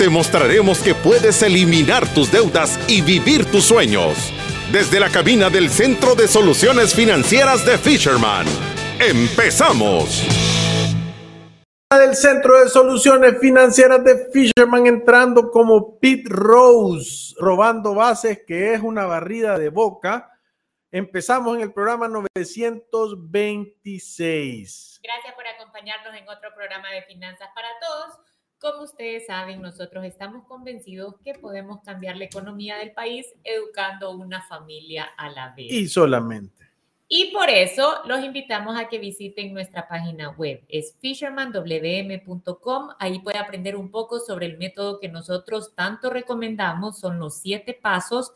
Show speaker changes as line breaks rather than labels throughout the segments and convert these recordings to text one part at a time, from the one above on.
te mostraremos que puedes eliminar tus deudas y vivir tus sueños. Desde la cabina del Centro de Soluciones Financieras de Fisherman. ¡Empezamos!
Del Centro de Soluciones Financieras de Fisherman entrando como Pete Rose, robando bases, que es una barrida de boca. Empezamos en el programa 926.
Gracias por acompañarnos en otro programa de Finanzas para Todos. Como ustedes saben, nosotros estamos convencidos que podemos cambiar la economía del país educando una familia a la vez.
Y solamente.
Y por eso los invitamos a que visiten nuestra página web. Es fishermanwm.com. Ahí puede aprender un poco sobre el método que nosotros tanto recomendamos. Son los siete pasos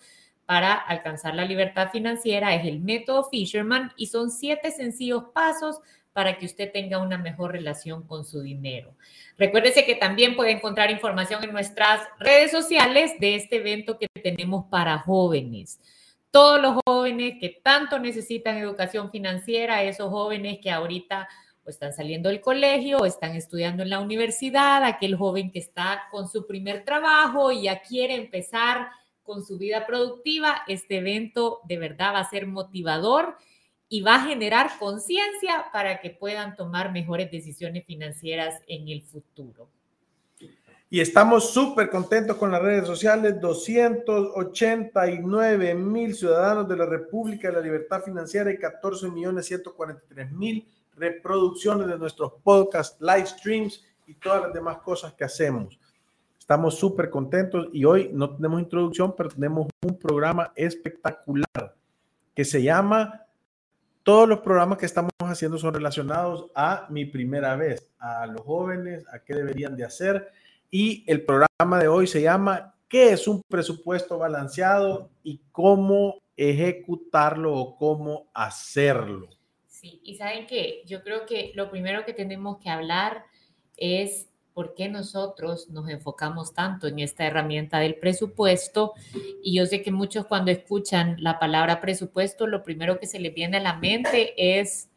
para alcanzar la libertad financiera. Es el método Fisherman y son siete sencillos pasos para que usted tenga una mejor relación con su dinero. Recuérdese que también puede encontrar información en nuestras redes sociales de este evento que tenemos para jóvenes. Todos los jóvenes que tanto necesitan educación financiera, esos jóvenes que ahorita están saliendo del colegio o están estudiando en la universidad, aquel joven que está con su primer trabajo y ya quiere empezar con su vida productiva, este evento de verdad va a ser motivador y va a generar conciencia para que puedan tomar mejores decisiones financieras en el futuro.
Y estamos súper contentos con las redes sociales. 289 mil ciudadanos de la República de la Libertad Financiera y 14 millones 143 mil reproducciones de nuestros podcasts, live streams y todas las demás cosas que hacemos. Estamos súper contentos y hoy no tenemos introducción, pero tenemos un programa espectacular que se llama todos los programas que estamos haciendo son relacionados a mi primera vez, a los jóvenes, a qué deberían de hacer. Y el programa de hoy se llama ¿Qué es un presupuesto balanceado y cómo ejecutarlo o cómo hacerlo?
Sí, y saben que yo creo que lo primero que tenemos que hablar es por qué nosotros nos enfocamos tanto en esta herramienta del presupuesto. Y yo sé que muchos cuando escuchan la palabra presupuesto, lo primero que se les viene a la mente es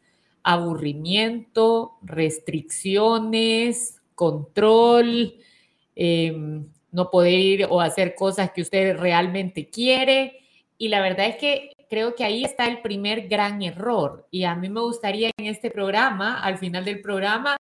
aburrimiento, restricciones, control, em, no poder ir o hacer cosas que usted realmente quiere. Y la verdad es que creo que ahí está el primer gran error. Y a mí me gustaría en este programa, al final del programa,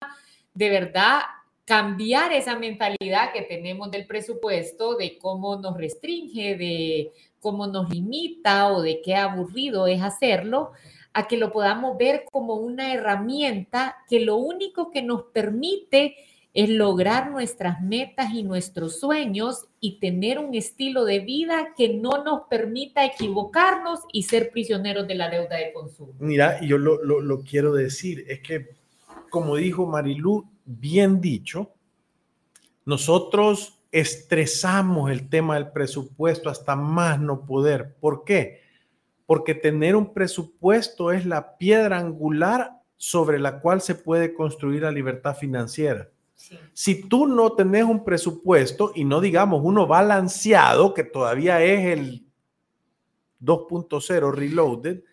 de verdad cambiar esa mentalidad que tenemos del presupuesto, de cómo nos restringe, de cómo nos limita o de qué aburrido es hacerlo, a que lo podamos ver como una herramienta que lo único que nos permite es lograr nuestras metas y nuestros sueños y tener un estilo de vida que no nos permita equivocarnos y ser prisioneros de la deuda de consumo.
Mira, yo lo, lo, lo quiero decir, es que, como dijo Marilú, bien dicho, nosotros estresamos el tema del presupuesto hasta más no poder. ¿Por qué? Porque tener un presupuesto es la piedra angular sobre la cual se puede construir la libertad financiera. Si tú no tenés un presupuesto y no digamos uno balanceado, que todavía es el 2.0 reloaded,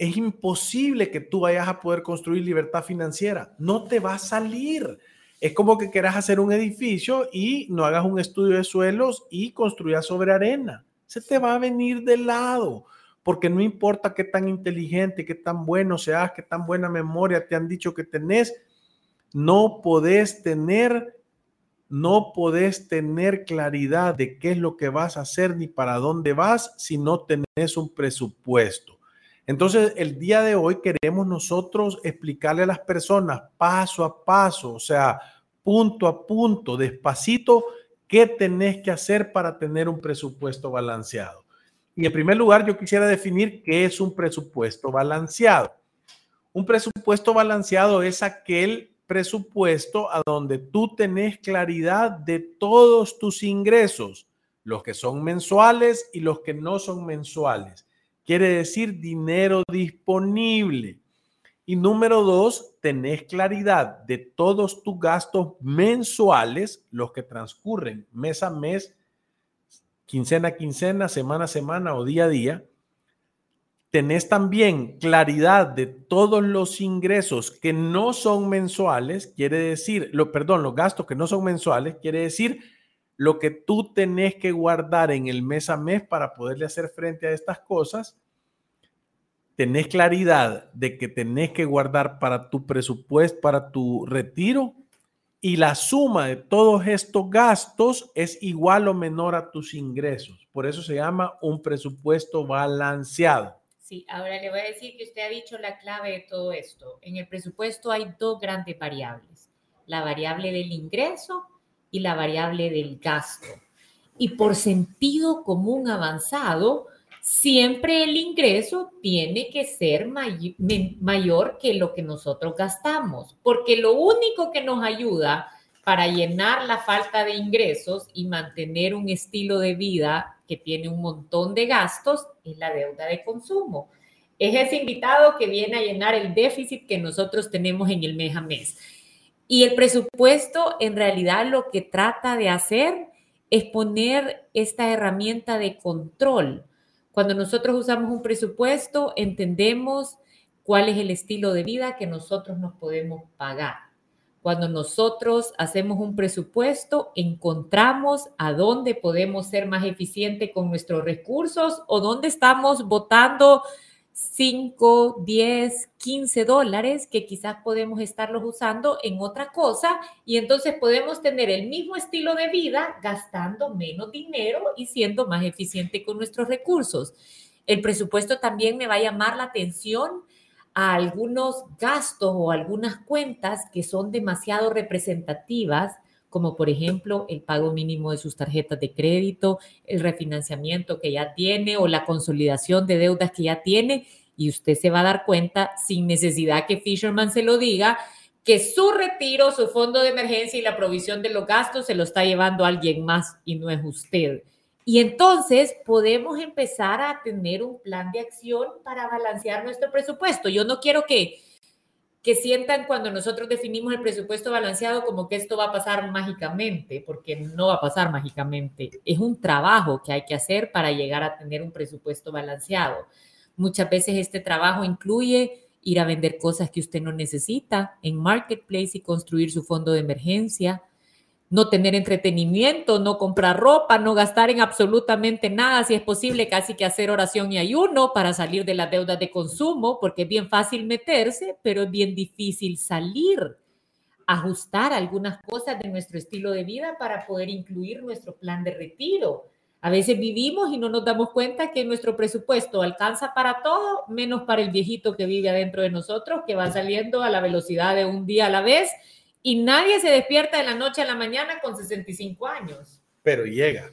es imposible que tú vayas a poder construir libertad financiera. No te va a salir. Es como que quieras hacer un edificio y no hagas un estudio de suelos y construyas sobre arena. Se te va a venir de lado, porque no importa qué tan inteligente, qué tan bueno seas, qué tan buena memoria te han dicho que tenés, no podés tener, no podés tener claridad de qué es lo que vas a hacer ni para dónde vas si no tenés un presupuesto. Entonces, el día de hoy queremos nosotros explicarle a las personas paso a paso, o sea, punto a punto, despacito, qué tenés que hacer para tener un presupuesto balanceado. Y en primer lugar, yo quisiera definir qué es un presupuesto balanceado. Un presupuesto balanceado es aquel presupuesto a donde tú tenés claridad de todos tus ingresos, los que son mensuales y los que no son mensuales. Quiere decir dinero disponible. Y número dos, tenés claridad de todos tus gastos mensuales, los que transcurren mes a mes, quincena a quincena, semana a semana o día a día. Tenés también claridad de todos los ingresos que no son mensuales, quiere decir, lo, perdón, los gastos que no son mensuales, quiere decir lo que tú tenés que guardar en el mes a mes para poderle hacer frente a estas cosas tenés claridad de que tenés que guardar para tu presupuesto, para tu retiro, y la suma de todos estos gastos es igual o menor a tus ingresos. Por eso se llama un presupuesto balanceado.
Sí, ahora le voy a decir que usted ha dicho la clave de todo esto. En el presupuesto hay dos grandes variables, la variable del ingreso y la variable del gasto. Y por sentido común avanzado, siempre el ingreso tiene que ser mayor que lo que nosotros gastamos, porque lo único que nos ayuda para llenar la falta de ingresos y mantener un estilo de vida que tiene un montón de gastos es la deuda de consumo. Es ese invitado que viene a llenar el déficit que nosotros tenemos en el mes a mes. Y el presupuesto en realidad lo que trata de hacer es poner esta herramienta de control cuando nosotros usamos un presupuesto, entendemos cuál es el estilo de vida que nosotros nos podemos pagar. Cuando nosotros hacemos un presupuesto, encontramos a dónde podemos ser más eficientes con nuestros recursos o dónde estamos votando 5, 10, 15 dólares que quizás podemos estarlos usando en otra cosa y entonces podemos tener el mismo estilo de vida gastando menos dinero y siendo más eficiente con nuestros recursos. El presupuesto también me va a llamar la atención a algunos gastos o algunas cuentas que son demasiado representativas como por ejemplo el pago mínimo de sus tarjetas de crédito, el refinanciamiento que ya tiene o la consolidación de deudas que ya tiene. Y usted se va a dar cuenta, sin necesidad que Fisherman se lo diga, que su retiro, su fondo de emergencia y la provisión de los gastos se lo está llevando alguien más y no es usted. Y entonces podemos empezar a tener un plan de acción para balancear nuestro presupuesto. Yo no quiero que que sientan cuando nosotros definimos el presupuesto balanceado como que esto va a pasar mágicamente, porque no va a pasar mágicamente. Es un trabajo que hay que hacer para llegar a tener un presupuesto balanceado. Muchas veces este trabajo incluye ir a vender cosas que usted no necesita en Marketplace y construir su fondo de emergencia, no tener entretenimiento, no comprar ropa, no gastar en absolutamente nada, si es posible, casi que hacer oración y ayuno para salir de las deudas de consumo, porque es bien fácil meterse, pero es bien difícil salir, ajustar algunas cosas de nuestro estilo de vida para poder incluir nuestro plan de retiro. A veces vivimos y no nos damos cuenta que nuestro presupuesto alcanza para todo, menos para el viejito que vive adentro de nosotros, que va saliendo a la velocidad de un día a la vez y nadie se despierta de la noche a la mañana con 65 años.
Pero llega.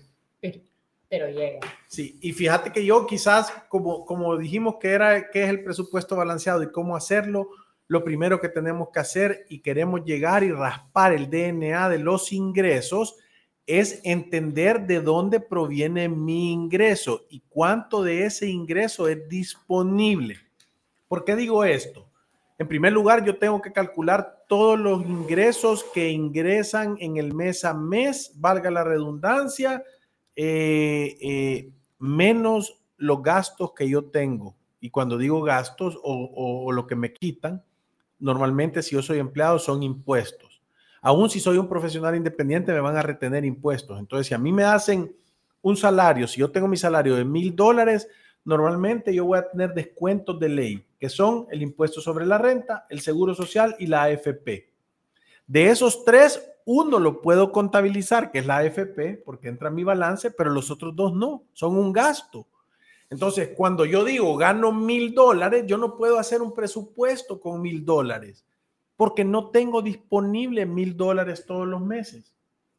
Pero, llega.
Sí, y fíjate que yo quizás, como, como dijimos que era, que es el presupuesto balanceado y cómo hacerlo, lo primero que tenemos que hacer y queremos llegar y raspar el DNA de los ingresos es entender de dónde proviene mi ingreso y cuánto de ese ingreso es disponible. ¿Por qué digo esto? En primer lugar, yo tengo que calcular todos los ingresos que ingresan en el mes a mes, valga la redundancia, eh, eh, menos los gastos que yo tengo. Y cuando digo gastos o, lo que me quitan, normalmente si yo soy empleado son impuestos. Aún si soy un profesional independiente, me van a retener impuestos. Entonces, si a mí me hacen un salario, si yo tengo mi salario de mil dólares, normalmente yo voy a tener descuentos de ley, que son el impuesto sobre la renta, el seguro social y la AFP. De esos tres, uno lo puedo contabilizar, que es la AFP, porque entra en mi balance, pero los otros dos no, son un gasto. Entonces, cuando yo digo gano mil dólares, yo no puedo hacer un presupuesto con mil dólares, porque no tengo disponible mil dólares todos los meses,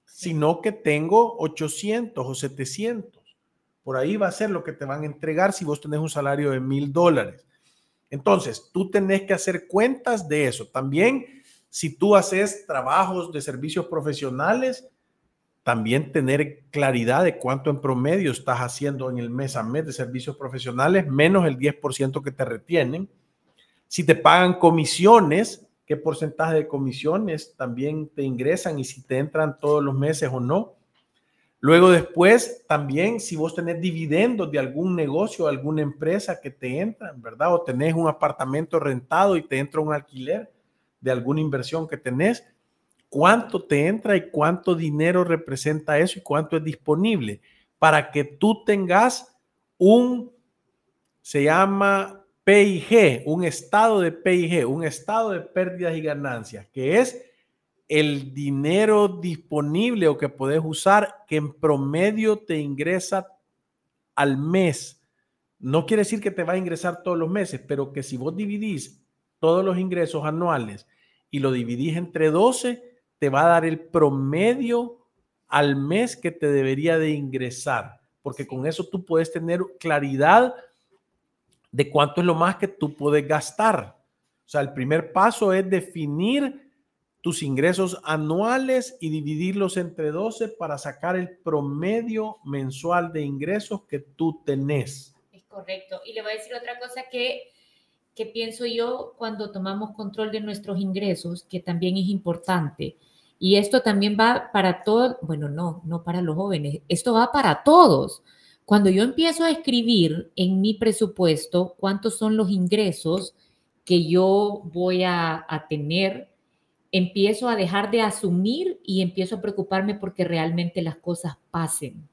sino que tengo 800 o 700. Por ahí va a ser lo que te van a entregar si vos tenés un salario de mil dólares. Entonces, tú tenés que hacer cuentas de eso. También, si tú haces trabajos de servicios profesionales, también tener claridad de cuánto en promedio estás haciendo en el mes a mes de servicios profesionales, menos el 10% que te retienen. Si te pagan comisiones, qué porcentaje de comisiones también te ingresan y si te entran todos los meses o no. Luego después, también si vos tenés dividendos de algún negocio, alguna empresa que te entran, ¿verdad? O tenés un apartamento rentado y te entra un alquiler de alguna inversión que tenés, ¿cuánto te entra y cuánto dinero representa eso y cuánto es disponible? Para que tú tengas un, se llama PIG, un estado de PIG, un estado de pérdidas y ganancias, que es el dinero disponible o que puedes usar que en promedio te ingresa al mes. No quiere decir que te va a ingresar todos los meses, pero que si vos dividís todos los ingresos anuales y lo dividís entre 12, te va a dar el promedio al mes que te debería de ingresar, porque con eso tú puedes tener claridad de cuánto es lo más que tú puedes gastar. O sea, el primer paso es definir tus ingresos anuales y dividirlos entre 12 para sacar el promedio mensual de ingresos que tú tenés.
Es correcto. Y le voy a decir otra cosa que, que pienso yo cuando tomamos control de nuestros ingresos, que también es importante. Y esto también va para todos, bueno, no, no para los jóvenes, esto va para todos. Cuando yo empiezo a escribir en mi presupuesto cuántos son los ingresos que yo voy a, a tener empiezo a dejar de asumir y empiezo a preocuparme porque realmente las cosas pasen.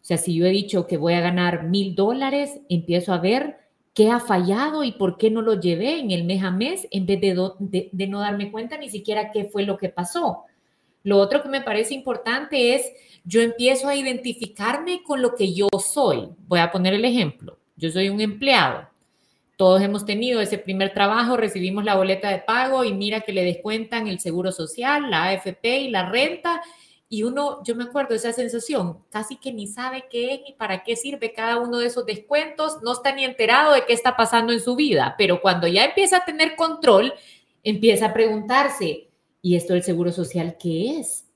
O sea, si yo he dicho que voy a ganar mil dólares, empiezo a ver qué ha fallado y por qué no lo llevé en el mes a mes en vez de, de, no darme cuenta ni siquiera qué fue lo que pasó. Lo otro que me parece importante es, yo empiezo a identificarme con lo que yo soy. Voy a poner el ejemplo. Yo soy un empleado todos hemos tenido ese primer trabajo, recibimos la boleta de pago y mira que le descuentan el seguro social, la AFP y la renta. Y uno, yo me acuerdo esa sensación, casi que ni sabe qué es ni para qué sirve cada uno de esos descuentos, no está ni enterado de qué está pasando en su vida, pero cuando ya empieza a tener control, empieza a preguntarse, ¿y esto del seguro social qué es?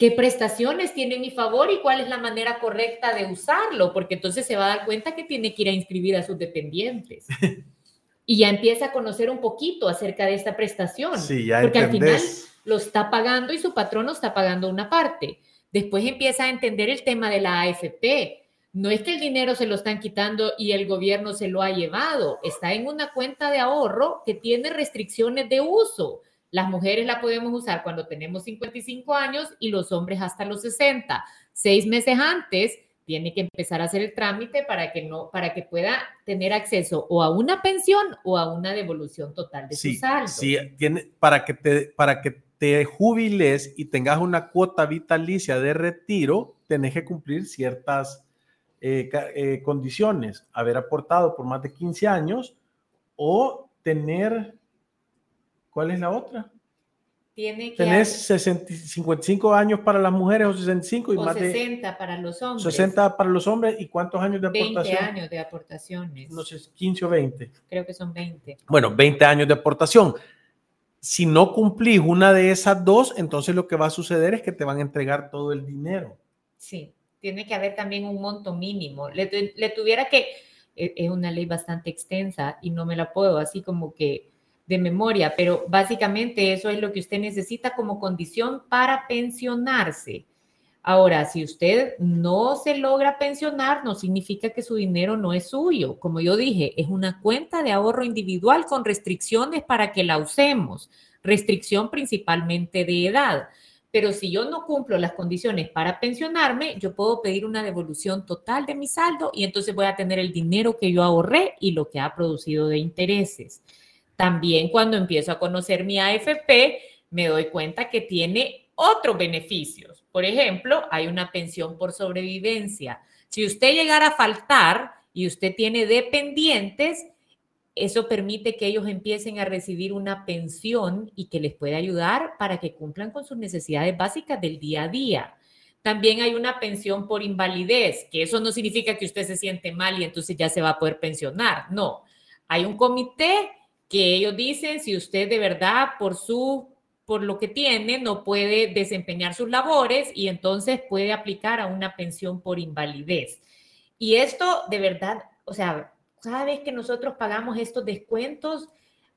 Qué prestaciones tiene en mi favor y cuál es la manera correcta de usarlo, porque entonces se va a dar cuenta que tiene que ir a inscribir a sus dependientes. y ya empieza a conocer un poquito acerca de esta prestación,
sí, ya
porque al final lo está pagando y su patrono está pagando una parte. Después empieza a entender el tema de la AFP. No es que el dinero se lo están quitando y el gobierno se lo ha llevado, está en una cuenta de ahorro que tiene restricciones de uso las mujeres la podemos usar cuando tenemos 55 años y los hombres hasta los 60. Seis meses antes tiene que empezar a hacer el trámite para que no, para que pueda tener acceso o a una pensión o a una devolución total de su saldo.
Sí, tiene, para que te, para que te jubiles y tengas una cuota vitalicia de retiro, tenés que cumplir ciertas eh, eh, condiciones, haber aportado por más de 15 años o tener ¿Cuál es la otra?
Tiene que
Tenés 55 años para las mujeres o 65 y
o
más
60 para los hombres.
60 para los hombres y cuántos años de aportación?
20 años de aportaciones.
No sé, 15 o 20.
Creo que son 20.
Bueno, 20 años de aportación. Si no cumplís una de esas dos, entonces lo que va a suceder es que te van a entregar todo el dinero.
Sí, tiene que haber también un monto mínimo. Le, le tuviera que, e, es una ley bastante extensa y no me la puedo así como que de memoria, pero básicamente eso es lo que usted necesita como condición para pensionarse. Ahora, si usted no se logra pensionar, no significa que su dinero no es suyo. Como yo dije, es una cuenta de ahorro individual con restricciones para que la usemos. Restricción principalmente de edad. Pero si yo no cumplo las condiciones para pensionarme, yo puedo pedir una devolución total de mi saldo y entonces voy a tener el dinero que yo ahorré y lo que ha producido de intereses. También cuando empiezo a conocer mi AFP, me doy cuenta que tiene otros beneficios. Por ejemplo, hay una pensión por sobrevivencia. Si usted llegara a faltar y usted tiene dependientes, eso permite que ellos empiecen a recibir una pensión y que les pueda ayudar para que cumplan con sus necesidades básicas del día a día. También hay una pensión por invalidez, que eso no significa que usted se siente mal y entonces ya se va a poder pensionar. No, hay un comité que ellos dicen si usted de verdad por su por lo que tiene no puede desempeñar sus labores y entonces puede aplicar a una pensión por invalidez. Y esto de verdad, o sea, cada vez que nosotros pagamos estos descuentos,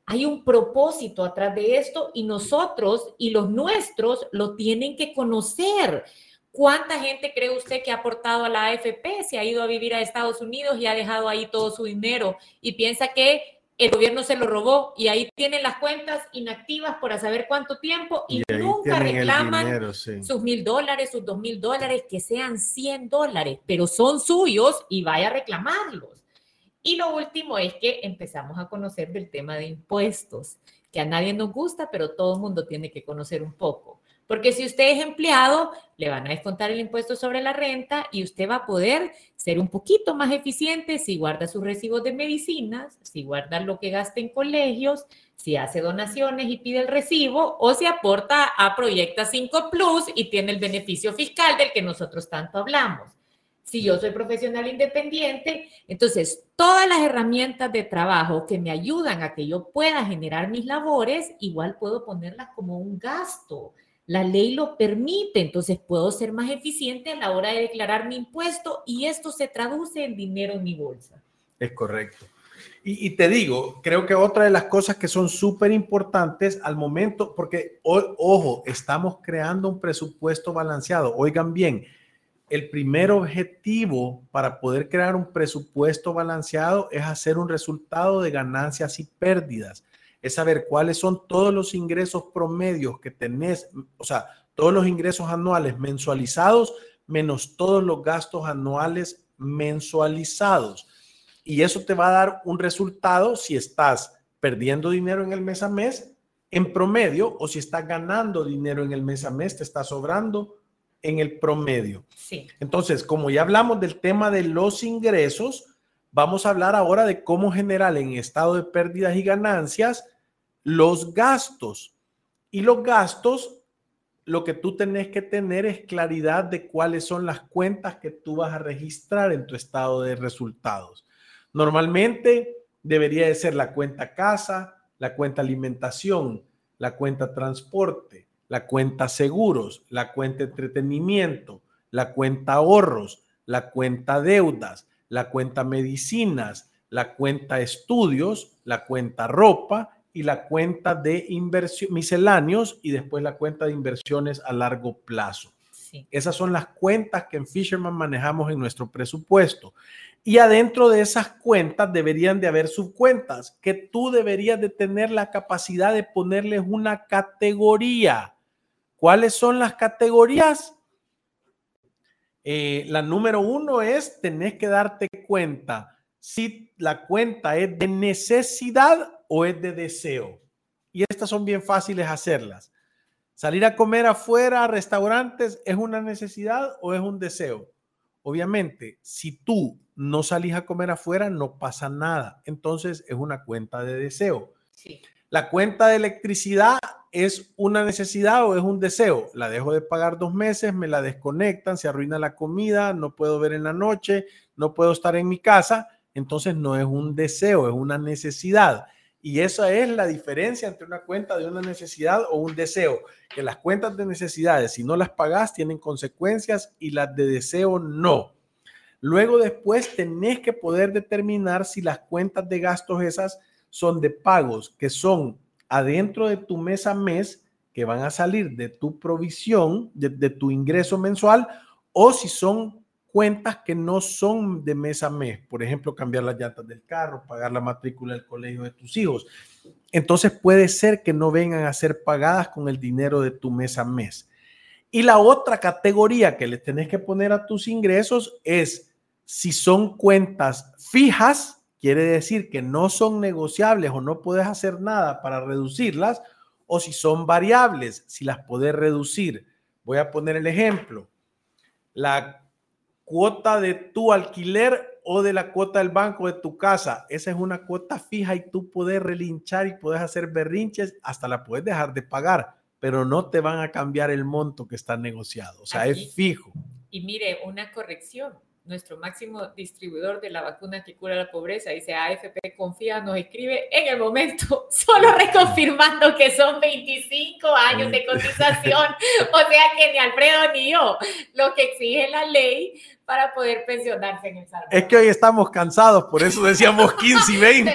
hay un propósito atrás de esto y nosotros y los nuestros lo tienen que conocer. ¿Cuánta gente cree usted que ha aportado a la AFP, se ha ido a vivir a Estados Unidos y ha dejado ahí todo su dinero y piensa que el gobierno se lo robó y ahí tienen las cuentas inactivas por saber cuánto tiempo y, nunca reclaman sus mil dólares, sus dos mil dólares, que sean 100 dólares, pero son suyos y vaya a reclamarlos. Y lo último es que empezamos a conocer del tema de impuestos, que a nadie nos gusta, pero todo el mundo tiene que conocer un poco. Porque si usted es empleado, le van a descontar el impuesto sobre la renta y usted va a poder ser un poquito más eficiente si guarda sus recibos de medicinas, si guarda lo que gasta en colegios, si hace donaciones y pide el recibo o si aporta a Proyecta 5 Plus y tiene el beneficio fiscal del que nosotros tanto hablamos. Si yo soy profesional independiente, entonces todas las herramientas de trabajo que me ayudan a que yo pueda generar mis labores, igual puedo ponerlas como un gasto la ley lo permite, entonces puedo ser más eficiente a la hora de declarar mi impuesto y esto se traduce en dinero en mi bolsa.
Es correcto. Y, te digo, creo que otra de las cosas que son súper importantes al momento, porque ojo, estamos creando un presupuesto balanceado. Oigan bien, el primer objetivo para poder crear un presupuesto balanceado es hacer un resultado de ganancias y pérdidas es saber cuáles son todos los ingresos promedios que tenés, o sea, todos los ingresos anuales mensualizados menos todos los gastos anuales mensualizados. Y eso te va a dar un resultado si estás perdiendo dinero en el mes a mes en promedio o si estás ganando dinero en el mes a mes, te está sobrando en el promedio.
Sí.
Entonces, como ya hablamos del tema de los ingresos, vamos a hablar ahora de cómo generar en estado de pérdidas y ganancias los gastos. Y los gastos, lo que tú tenés que tener es claridad de cuáles son las cuentas que tú vas a registrar en tu estado de resultados. Normalmente debería de ser la cuenta casa, la cuenta alimentación, la cuenta transporte, la cuenta seguros, la cuenta entretenimiento, la cuenta ahorros, la cuenta deudas, la cuenta medicinas, la cuenta estudios, la cuenta ropa y la cuenta de inversión misceláneos y después la cuenta de inversiones a largo plazo. Esas son las cuentas que en Fisherman manejamos en nuestro presupuesto. Y adentro de esas cuentas deberían de haber subcuentas que tú deberías de tener la capacidad de ponerles una categoría. ¿Cuáles son las categorías? Eh, la número uno es, tenés que darte cuenta si la cuenta es de necesidad o es de deseo. Y estas son bien fáciles hacerlas. Salir a comer afuera a restaurantes es una necesidad o es un deseo. Obviamente, si tú no salís a comer afuera, no pasa nada. Entonces es una cuenta de deseo. La cuenta de electricidad es una necesidad o es un deseo. La dejo de pagar dos meses, me la desconectan, se arruina la comida, no puedo ver en la noche, no puedo estar en mi casa. Entonces no es un deseo, es una necesidad. Y esa es la diferencia entre una cuenta de una necesidad o un deseo. Que las cuentas de necesidades, si no las pagas, tienen consecuencias y las de deseo no. Luego después tenés que poder determinar si las cuentas de gastos esas son de pagos que son adentro de tu mes a mes, que van a salir de tu provisión, de, de tu ingreso mensual, o si son cuentas que no son de mes a mes, por ejemplo, cambiar las llantas del carro, pagar la matrícula del colegio de tus hijos. Entonces puede ser que no vengan a ser pagadas con el dinero de tu mes a mes. Y la otra categoría que le tenés que poner a tus ingresos es si son cuentas fijas, quiere decir que no son negociables o no puedes hacer nada para reducirlas, o si son variables, si las puedes reducir. Voy a poner el ejemplo. La cuota de tu alquiler o de la cuota del banco de tu casa. Esa es una cuota fija y tú puedes relinchar y puedes hacer berrinches, hasta la puedes dejar de pagar, pero no te van a cambiar el monto que está negociado. O sea, es fijo.
Y mire, una corrección. Nuestro máximo distribuidor de la vacuna que cura la pobreza, dice AFP Confía, nos escribe en el momento, solo reconfirmando que son 25 años de cotización, o sea que ni Alfredo ni yo, lo que exige la ley para poder pensionarse en El Salvador.
Es que hoy estamos cansados, por eso decíamos 15 y 20.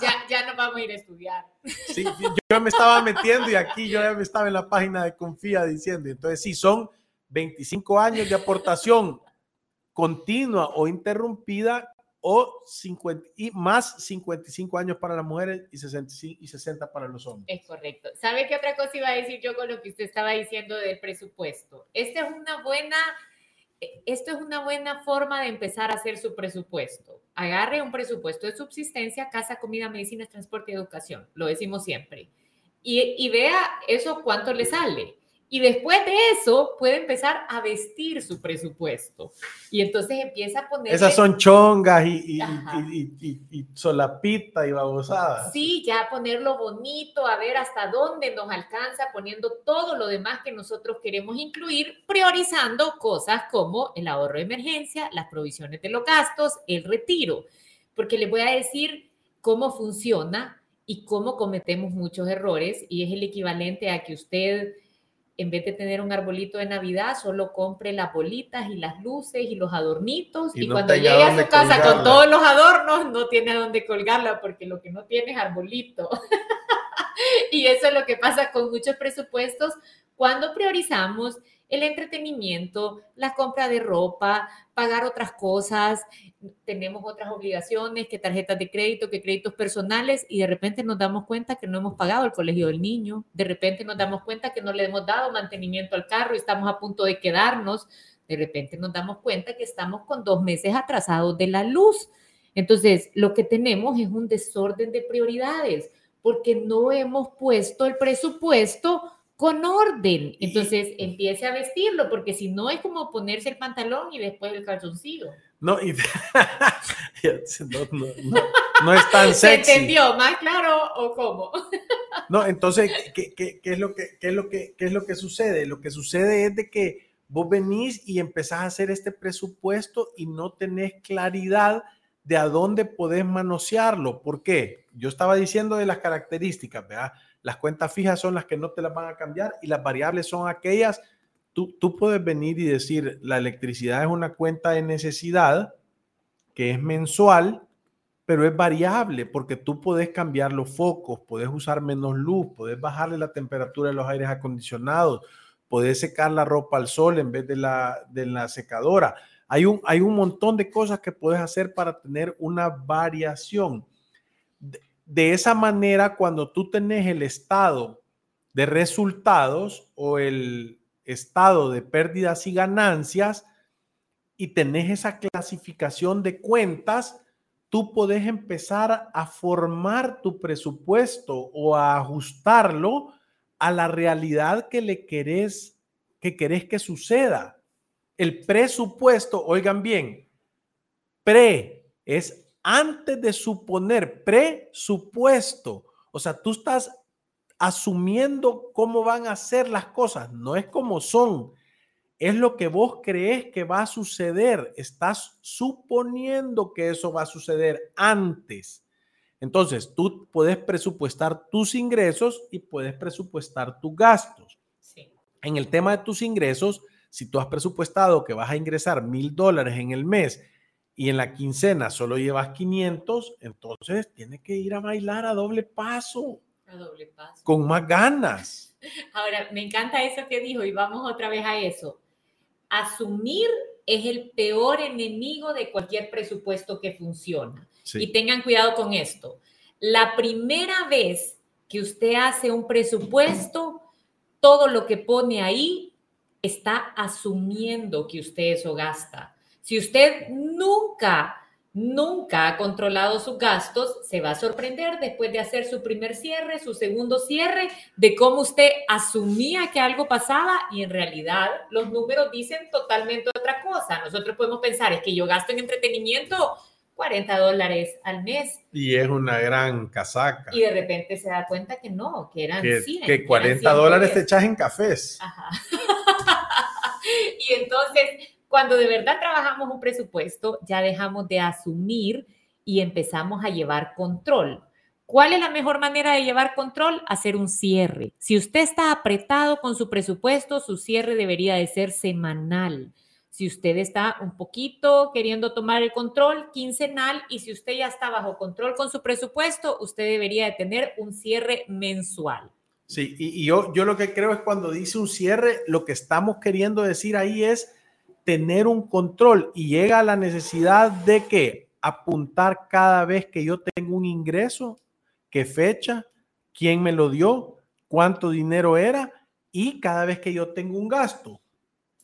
ya, ya no vamos a ir a estudiar.
Sí, yo me estaba metiendo y aquí yo ya me estaba en la página de Confía diciendo, entonces sí, son 25 años de aportación continua o interrumpida o 50 y más 55 años para las mujeres y 65 y 60 para los hombres.
Es correcto. ¿Sabe qué otra cosa iba a decir yo con lo que usted estaba diciendo del presupuesto? Esta es una buena esto es una buena forma de empezar a hacer su presupuesto. Agarre un presupuesto de subsistencia, casa, comida, medicina, transporte y educación. Lo decimos siempre. Y, y vea eso cuánto le sale. Y después de eso puede empezar a vestir su presupuesto. Y entonces empieza a poner...
Esas son chongas y, y, y, y, solapita y babosadas.
Sí, ya ponerlo bonito, a ver hasta dónde nos alcanza, poniendo todo lo demás que nosotros queremos incluir, priorizando cosas como el ahorro de emergencia, las provisiones de los gastos, el retiro. Porque les voy a decir cómo funciona y cómo cometemos muchos errores y es el equivalente a que usted en vez de tener un arbolito de Navidad, solo compre las bolitas y las luces y los adornitos. Y, cuando llegue a su casa con todos los adornos, no tiene a dónde colgarla porque lo que no tiene es arbolito. y eso es lo que pasa con muchos presupuestos cuando priorizamos el entretenimiento, la compra de ropa, pagar otras cosas, tenemos otras obligaciones, que tarjetas de crédito, que créditos personales, y de repente nos damos cuenta que no hemos pagado el colegio del niño, de repente nos damos cuenta que no le hemos dado mantenimiento al carro y estamos a punto de quedarnos, de repente nos damos cuenta que estamos con dos meses atrasados de la luz. Entonces, lo que tenemos es un desorden de prioridades, porque no hemos puesto el presupuesto con orden. Entonces empiece a vestirlo, porque si no es como ponerse el pantalón y después el calzoncillo.
No, y, no, es tan sexy.
¿Se entendió más claro o cómo?
no, entonces, ¿qué, qué, qué es lo que, qué es lo que, qué es lo que sucede? Lo que sucede es de que vos venís y empezás a hacer este presupuesto y no tenés claridad de a dónde podés manosearlo. ¿Por qué? Yo estaba diciendo de las características, ¿verdad? Las cuentas fijas son las que no te las van a cambiar y las variables son aquellas. Tú, tú puedes venir y decir, la electricidad es una cuenta de necesidad que es mensual, pero es variable porque tú puedes cambiar los focos, puedes usar menos luz, puedes bajarle la temperatura de los aires acondicionados, puedes secar la ropa al sol en vez de la, de la secadora. Hay un, hay un montón de cosas que puedes hacer para tener una variación de esa manera, cuando tú tenés el estado de resultados o el estado de pérdidas y ganancias y tenés esa clasificación de cuentas, tú podés empezar a formar tu presupuesto o a ajustarlo a la realidad que le querés que que suceda. El presupuesto, oigan bien, pre es antes de suponer presupuesto. O sea, tú estás asumiendo cómo van a ser las cosas, no es como son, es lo que vos crees que va a suceder, estás suponiendo que eso va a suceder antes. Entonces, tú puedes presupuestar tus ingresos y puedes presupuestar tus gastos. En el tema de tus ingresos, si tú has presupuestado que vas a ingresar mil dólares en el mes y en la quincena solo llevas 500, entonces tienes que ir a bailar a doble paso.
A doble paso.
Con más ganas.
Ahora, me encanta eso que dijo y vamos otra vez a eso. Asumir es el peor enemigo de cualquier presupuesto que funciona. Y tengan cuidado con esto. La primera vez que usted hace un presupuesto, todo lo que pone ahí está asumiendo que usted eso gasta si usted nunca, nunca ha controlado sus gastos, se va a sorprender después de hacer su primer cierre, su segundo cierre, de cómo usted asumía que algo pasaba y en realidad los números dicen totalmente otra cosa. Nosotros podemos pensar, es que yo gasto en entretenimiento 40 dólares al mes.
Y es una gran casaca.
Y de repente se da cuenta que no, que eran
que,
100.
Que 40 dólares te echas en cafés.
Ajá. y entonces Cuando de verdad trabajamos un presupuesto, ya dejamos de asumir y empezamos a llevar control. ¿Cuál es la mejor manera de llevar control? Hacer un cierre. Si usted está apretado con su presupuesto, su cierre debería de ser semanal. Si usted está un poquito queriendo tomar el control, quincenal. Y si usted ya está bajo control con su presupuesto, usted debería de tener un cierre mensual.
Sí, y, yo, yo lo que creo es cuando dice un cierre, lo que estamos queriendo decir ahí es tener un control y llega a la necesidad de que apuntar cada vez que yo tengo un ingreso, qué fecha, quién me lo dio, cuánto dinero era y cada vez que yo tengo un gasto,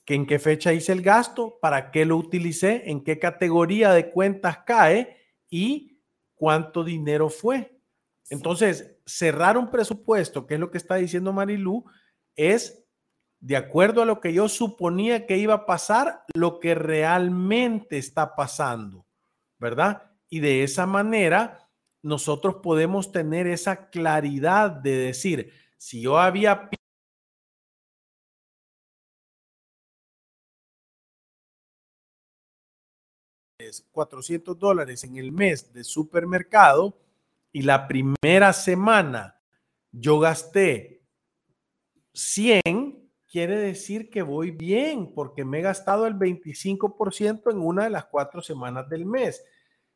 que en qué fecha hice el gasto, para qué lo utilicé, en qué categoría de cuentas cae y cuánto dinero fue. Entonces, cerrar un presupuesto, que es lo que está diciendo Marilú, es de acuerdo a lo que yo suponía que iba a pasar, lo que realmente está pasando, ¿verdad? Y de esa manera nosotros podemos tener esa claridad de decir, si yo había 400 dólares en el mes de supermercado y la primera semana yo gasté 100, quiere decir que voy bien porque me he gastado el 25% en una de las cuatro semanas del mes.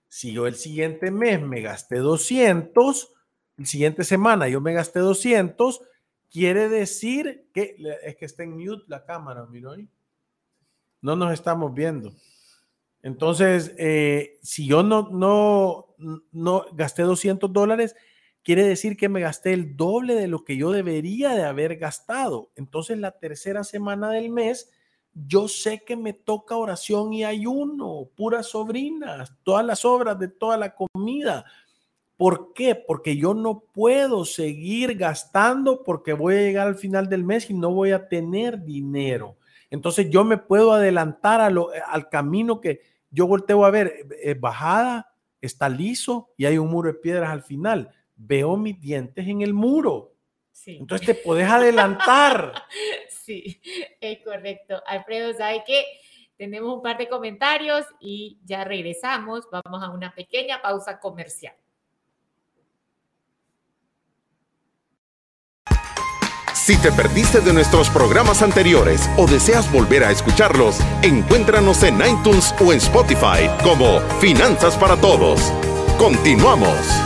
Si yo el siguiente mes me gasté 200, el siguiente semana yo me gasté 200, quiere decir que es que está en mute la cámara, miro. No nos estamos viendo. Entonces, eh, si yo no, no, no gasté 200 dólares, quiere decir que me gasté el doble de lo que yo debería de haber gastado. Entonces, la tercera semana del mes, yo sé que me toca oración y ayuno, puras sobrinas, todas las obras de toda la comida. ¿Por qué? Porque yo no puedo seguir gastando porque voy a llegar al final del mes y no voy a tener dinero. Entonces yo me puedo adelantar al camino que, yo volteo a ver, eh, bajada, está liso y hay un muro de piedras al final. Veo mis dientes en el muro. Sí. Entonces te puedes adelantar.
sí, es correcto. Alfredo, ¿sabe qué? Tenemos un par de comentarios y ya regresamos. Vamos a una pequeña pausa comercial.
Si te perdiste de nuestros programas anteriores o deseas volver a escucharlos, encuéntranos en iTunes o en Spotify como Finanzas para Todos. Continuamos.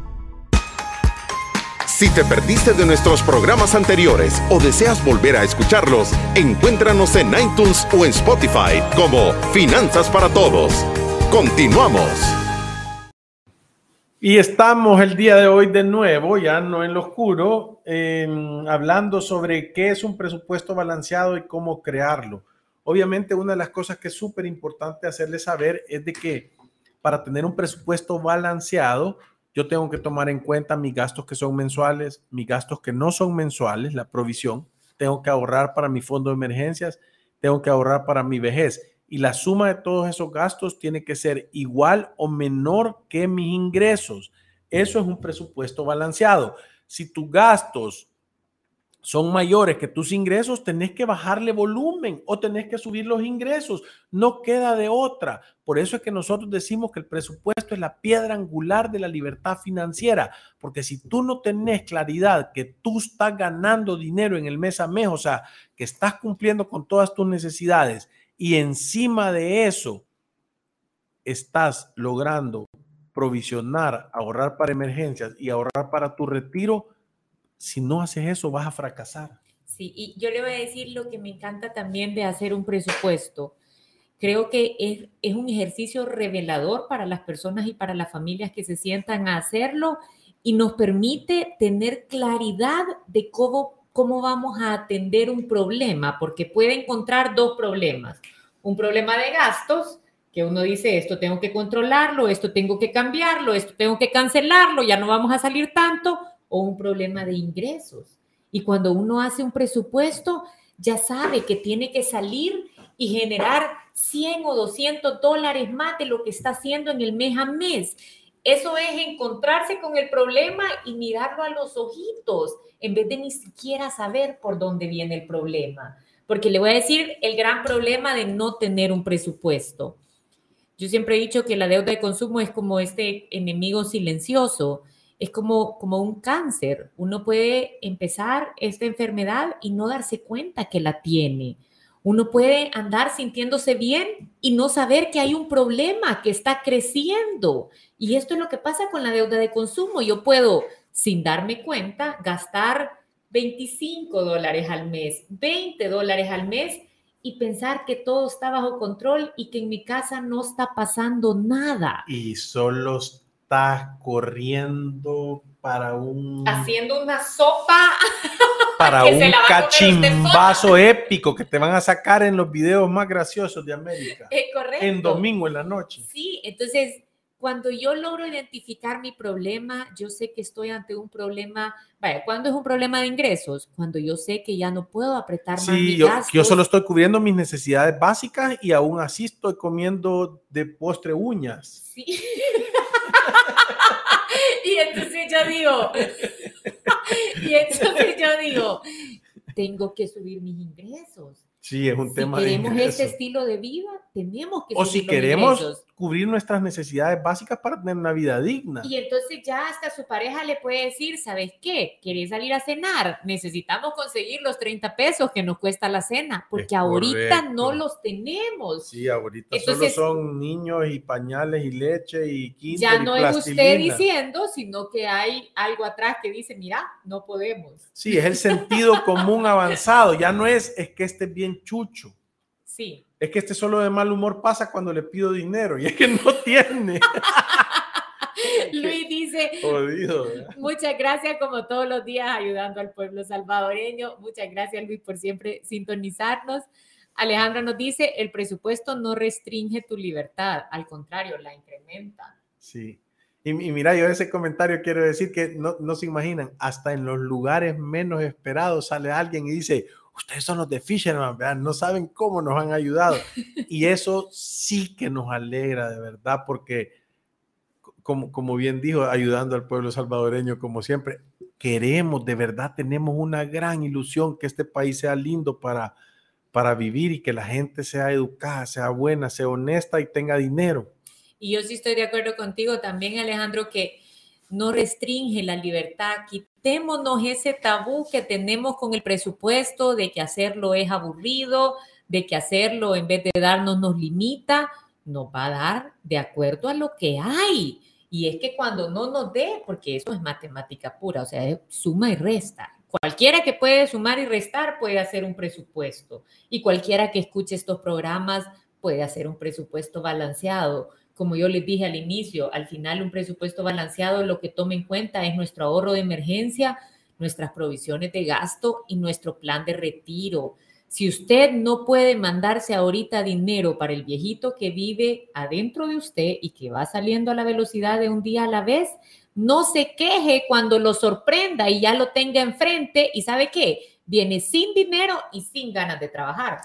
Si te perdiste de nuestros programas anteriores o deseas volver a escucharlos, encuéntranos en iTunes o en Spotify como Finanzas para Todos. Continuamos.
Y estamos el día de hoy de nuevo, ya no en lo oscuro, hablando sobre qué es un presupuesto balanceado y cómo crearlo. Obviamente una de las cosas que es súper importante hacerle saber es de que para tener un presupuesto balanceado, yo tengo que tomar en cuenta mis gastos que son mensuales, mis gastos que no son mensuales, la provisión, tengo que ahorrar para mi fondo de emergencias, tengo que ahorrar para mi vejez. Y la suma de todos esos gastos tiene que ser igual o menor que mis ingresos. Eso es un presupuesto balanceado. Si tus gastos son mayores que tus ingresos, tenés que bajarle volumen o tenés que subir los ingresos. No queda de otra. Por eso es que nosotros decimos que el presupuesto es la piedra angular de la libertad financiera, porque si tú no tenés claridad que tú estás ganando dinero en el mes a mes, o sea, que estás cumpliendo con todas tus necesidades y encima de eso estás logrando provisionar, ahorrar para emergencias y ahorrar para tu retiro, si no haces eso vas a fracasar.
Sí, y yo le voy a decir lo que me encanta también de hacer un presupuesto. Creo que es, un ejercicio revelador para las personas y para las familias que se sientan a hacerlo y nos permite tener claridad de cómo, cómo vamos a atender un problema, porque puede encontrar dos problemas. Un problema de gastos, que uno dice, esto tengo que controlarlo, esto tengo que cambiarlo, esto tengo que cancelarlo, ya no vamos a salir tanto, o un problema de ingresos. Y cuando uno hace un presupuesto, ya sabe que tiene que salir y generar 100 o 200 dólares más de lo que está haciendo en el mes a mes. Eso es encontrarse con el problema y mirarlo a los ojitos, en vez de ni siquiera saber por dónde viene el problema. Porque le voy a decir el gran problema de no tener un presupuesto. Yo siempre he dicho que la deuda de consumo es como este enemigo silencioso, es como, como un cáncer. Uno puede empezar esta enfermedad y no darse cuenta que la tiene uno puede andar sintiéndose bien y no saber que hay un problema que está creciendo. Y esto es lo que pasa con la deuda de consumo. Yo puedo, sin darme cuenta, gastar 25 dólares al mes, 20 dólares al mes y pensar que todo está bajo control y que en mi casa no está pasando nada.
Y solo estás corriendo para un...
Haciendo una sopa
para un cachimbazo épico que te van a sacar en los videos más graciosos de América.
correcto.
En domingo en la noche.
Sí, entonces cuando yo logro identificar mi problema, yo sé que estoy ante un problema, vaya, ¿cuándo es un problema de ingresos? Cuando yo sé que ya no puedo apretar más
sí, yo, yo solo estoy cubriendo mis necesidades básicas y aún así estoy comiendo de postre uñas.
Sí. y entonces yo digo, y entonces yo digo, tengo que subir mis ingresos.
Sí, es un tema
si queremos ese estilo de vida, tenemos que
O si queremos cubrir nuestras necesidades básicas para tener una vida digna.
Y entonces ya hasta su pareja le puede decir, ¿sabes qué? ¿Quieres salir a cenar? Necesitamos conseguir los 30 pesos que nos cuesta la cena, porque ahorita no los tenemos.
Sí, ahorita solo son niños y pañales y leche y
kinder Ya no es usted diciendo, sino que hay algo atrás que dice, mira, no podemos.
Sí, es el sentido común avanzado, ya no es, es que esté bien chucho.
Sí.
Es que este solo de mal humor pasa cuando le pido dinero y es que no tiene.
Luis dice, muchas gracias como todos los días ayudando al pueblo salvadoreño. Muchas gracias Luis por siempre sintonizarnos. Alejandra nos dice, el presupuesto no restringe tu libertad, al contrario, la incrementa.
Sí. Y, mira, yo ese comentario quiero decir que no, no se imaginan, hasta en los lugares menos esperados sale alguien y dice, ustedes son los de Fisherman, ¿verdad? no saben cómo nos han ayudado. Y eso sí que nos alegra de verdad, porque como, como bien dijo, ayudando al pueblo salvadoreño como siempre, queremos, de verdad tenemos una gran ilusión que este país sea lindo para, para vivir y que la gente sea educada, sea buena, sea honesta y tenga dinero.
Y yo sí estoy de acuerdo contigo también, Alejandro, que no restringe la libertad. Quitémonos ese tabú que tenemos con el presupuesto de que hacerlo es aburrido, de que hacerlo en vez de darnos nos limita, nos va a dar de acuerdo a lo que hay. Y es que cuando no nos dé, porque eso es matemática pura, o sea, suma y resta. Cualquiera que puede sumar y restar puede hacer un presupuesto. Y cualquiera que escuche estos programas puede hacer un presupuesto balanceado como yo les dije al inicio, al final un presupuesto balanceado lo que toma en cuenta es nuestro ahorro de emergencia, nuestras provisiones de gasto y nuestro plan de retiro. Si usted no puede mandarse ahorita dinero para el viejito que vive adentro de usted y que va saliendo a la velocidad de un día a la vez, no se queje cuando lo sorprenda y ya lo tenga enfrente y sabe qué, viene sin dinero y sin ganas de trabajar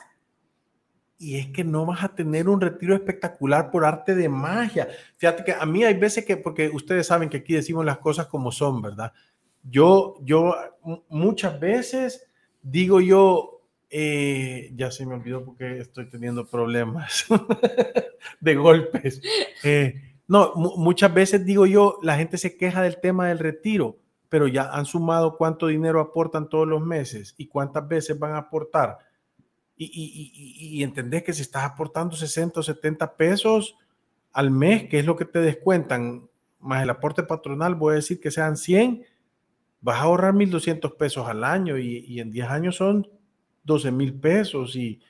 y es que no vas a tener un retiro espectacular por arte de magia. Fíjate que a mí hay veces que, porque ustedes saben que aquí decimos las cosas como son, ¿verdad? Yo, yo muchas veces digo yo, eh, ya se me olvidó porque estoy teniendo problemas de golpes. Eh, no, muchas veces digo yo, la gente se queja del tema del retiro, pero ya han sumado cuánto dinero aportan todos los meses y cuántas veces van a aportar y, entendés que si estás aportando 60 o 70 pesos al mes, que es lo que te descuentan, más el aporte patronal, voy a decir que sean 100, vas a ahorrar 1.200 pesos al año y, en 10 años son 12 mil pesos y,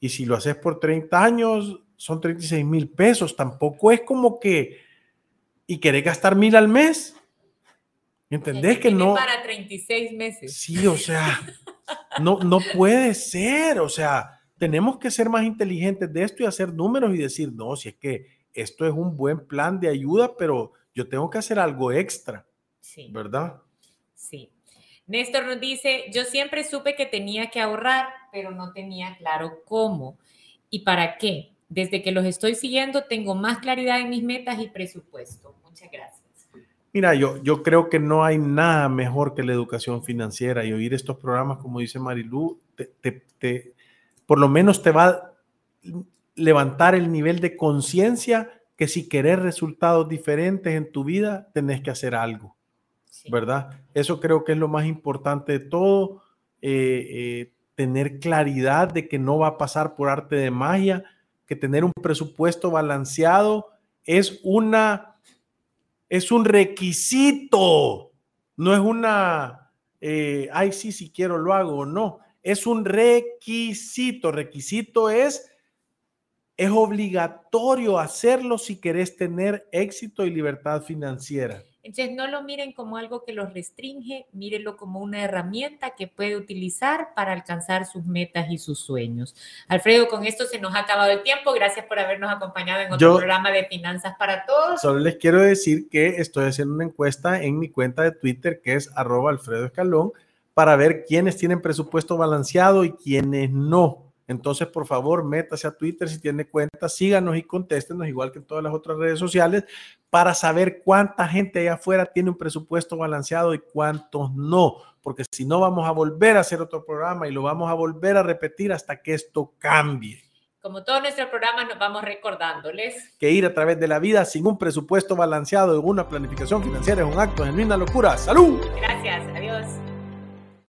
si lo haces por 30 años son 36 mil pesos. Tampoco es como que, y querés gastar mil al mes. ¿Entendés que no?
Para 36 meses.
Sí, o sea, no, no puede ser. O sea, tenemos que ser más inteligentes de esto y hacer números y decir, no, si es que esto es un buen plan de ayuda, pero yo tengo que hacer algo extra. Sí. ¿Verdad?
Sí. Néstor nos dice, yo siempre supe que tenía que ahorrar, pero no tenía claro cómo y para qué. Desde que los estoy siguiendo, tengo más claridad en mis metas y presupuesto. Muchas gracias.
Mira, yo, yo creo que no hay nada mejor que la educación financiera y oír estos programas, como dice Marilú, te, por lo menos te va a levantar el nivel de conciencia que si querés resultados diferentes en tu vida, tenés que hacer algo, ¿verdad? Eso creo que es lo más importante de todo, eh, eh, tener claridad de que no va a pasar por arte de magia, que tener un presupuesto balanceado es una es un requisito, no es una, eh, ay, sí, si quiero lo hago, no, es un requisito. Requisito es, es obligatorio hacerlo si querés tener éxito y libertad financiera.
Entonces, no lo miren como algo que los restringe, mírenlo como una herramienta que puede utilizar para alcanzar sus metas y sus sueños. Alfredo, con esto se nos ha acabado el tiempo. Gracias por habernos acompañado en otro programa de Finanzas para Todos.
Solo les quiero decir que estoy haciendo una encuesta en mi cuenta de Twitter, que es arroba Alfredo Escalón, para ver quiénes tienen presupuesto balanceado y quiénes no. Entonces, por favor, métase a Twitter si tiene cuenta, síganos y contéstenos, igual que en todas las otras redes sociales, para saber cuánta gente allá afuera tiene un presupuesto balanceado y cuántos no, porque si no vamos a volver a hacer otro programa y lo vamos a volver a repetir hasta que esto cambie.
Como todo nuestro programa, nos vamos recordándoles
que ir a través de la vida sin un presupuesto balanceado y una planificación financiera es un acto de genuina locura. ¡Salud!
Gracias, adiós.